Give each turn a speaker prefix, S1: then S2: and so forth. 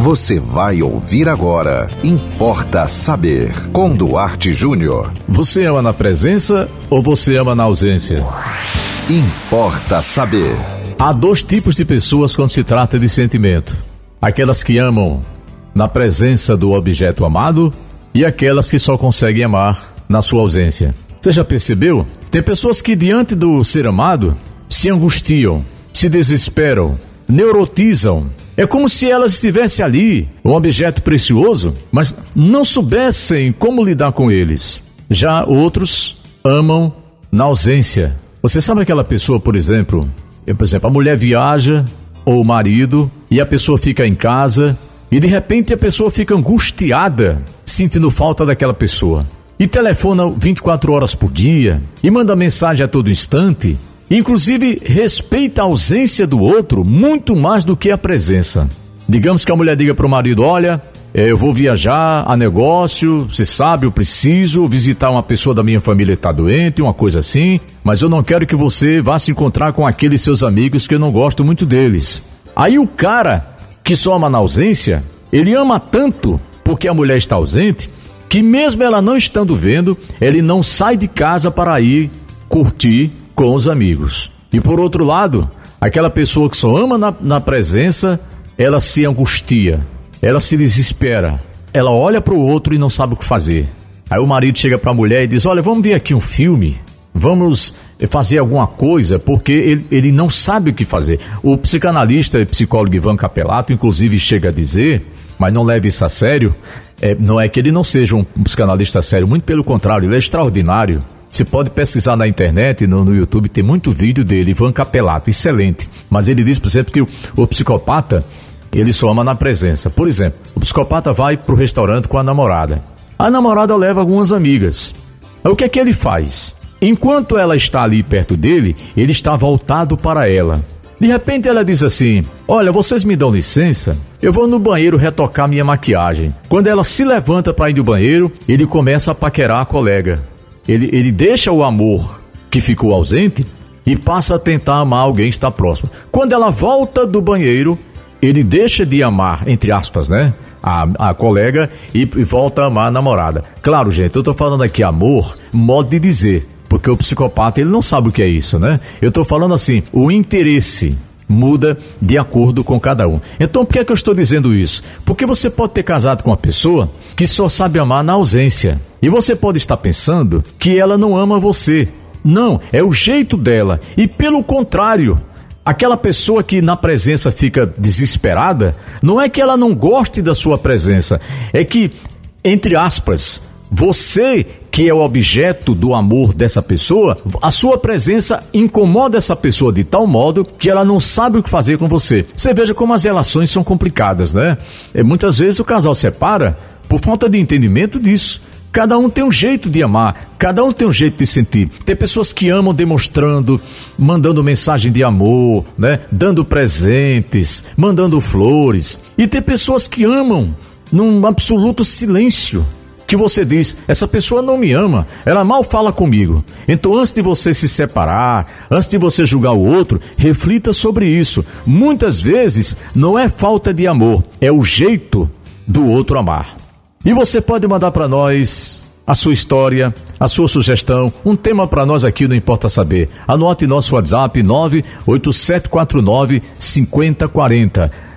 S1: Você vai ouvir agora. Importa saber. Com Duarte Júnior.
S2: Você ama na presença ou você ama na ausência?
S1: Importa saber.
S2: Há dois tipos de pessoas quando se trata de sentimento: aquelas que amam na presença do objeto amado e aquelas que só conseguem amar na sua ausência. Você já percebeu? Tem pessoas que, diante do ser amado, se angustiam, se desesperam, neurotizam. É como se elas estivessem ali, um objeto precioso, mas não soubessem como lidar com eles. Já outros amam na ausência. Você sabe aquela pessoa, por exemplo, por exemplo, a mulher viaja ou o marido e a pessoa fica em casa e de repente a pessoa fica angustiada, sentindo falta daquela pessoa e telefona 24 horas por dia e manda mensagem a todo instante, inclusive respeita a ausência do outro muito mais do que a presença. Digamos que a mulher diga para o marido: Olha, eu vou viajar a negócio, você sabe, eu preciso visitar uma pessoa da minha família que está doente, uma coisa assim, mas eu não quero que você vá se encontrar com aqueles seus amigos que eu não gosto muito deles. Aí o cara que soma na ausência, ele ama tanto porque a mulher está ausente que mesmo ela não estando vendo, ele não sai de casa para ir curtir com os amigos. E por outro lado, aquela pessoa que só ama na, na presença, ela se angustia, ela se desespera, ela olha para o outro e não sabe o que fazer. Aí o marido chega para a mulher e diz: Olha, vamos ver aqui um filme, vamos fazer alguma coisa, porque ele, ele não sabe o que fazer. O psicanalista e psicólogo Ivan Capelato, inclusive, chega a dizer, mas não leve isso a sério, é, não é que ele não seja um psicanalista sério, muito pelo contrário, ele é extraordinário. Você pode pesquisar na internet, no, no YouTube, tem muito vídeo dele, Ivan Capelato, excelente. Mas ele diz, por exemplo, que o, o psicopata, ele só ama na presença. Por exemplo, o psicopata vai para o restaurante com a namorada. A namorada leva algumas amigas. O que é que ele faz? Enquanto ela está ali perto dele, ele está voltado para ela. De repente ela diz assim: Olha, vocês me dão licença? Eu vou no banheiro retocar minha maquiagem. Quando ela se levanta para ir do banheiro, ele começa a paquerar a colega. Ele, ele deixa o amor que ficou ausente e passa a tentar amar alguém que está próximo. Quando ela volta do banheiro, ele deixa de amar, entre aspas, né? A, a colega e, e volta a amar a namorada. Claro, gente, eu tô falando aqui amor, modo de dizer. Porque o psicopata, ele não sabe o que é isso, né? Eu estou falando assim, o interesse muda de acordo com cada um. Então, por que, é que eu estou dizendo isso? Porque você pode ter casado com uma pessoa que só sabe amar na ausência. E você pode estar pensando que ela não ama você. Não, é o jeito dela. E pelo contrário, aquela pessoa que na presença fica desesperada, não é que ela não goste da sua presença, é que, entre aspas, você que é o objeto do amor dessa pessoa, a sua presença incomoda essa pessoa de tal modo que ela não sabe o que fazer com você. Você veja como as relações são complicadas, né? E muitas vezes o casal separa por falta de entendimento disso. Cada um tem um jeito de amar, cada um tem um jeito de sentir. Tem pessoas que amam demonstrando, mandando mensagem de amor, né? Dando presentes, mandando flores. E tem pessoas que amam num absoluto silêncio que você diz, essa pessoa não me ama, ela mal fala comigo. Então, antes de você se separar, antes de você julgar o outro, reflita sobre isso. Muitas vezes não é falta de amor, é o jeito do outro amar. E você pode mandar para nós a sua história, a sua sugestão, um tema para nós aqui no Importa Saber. Anote nosso WhatsApp 98749 5040.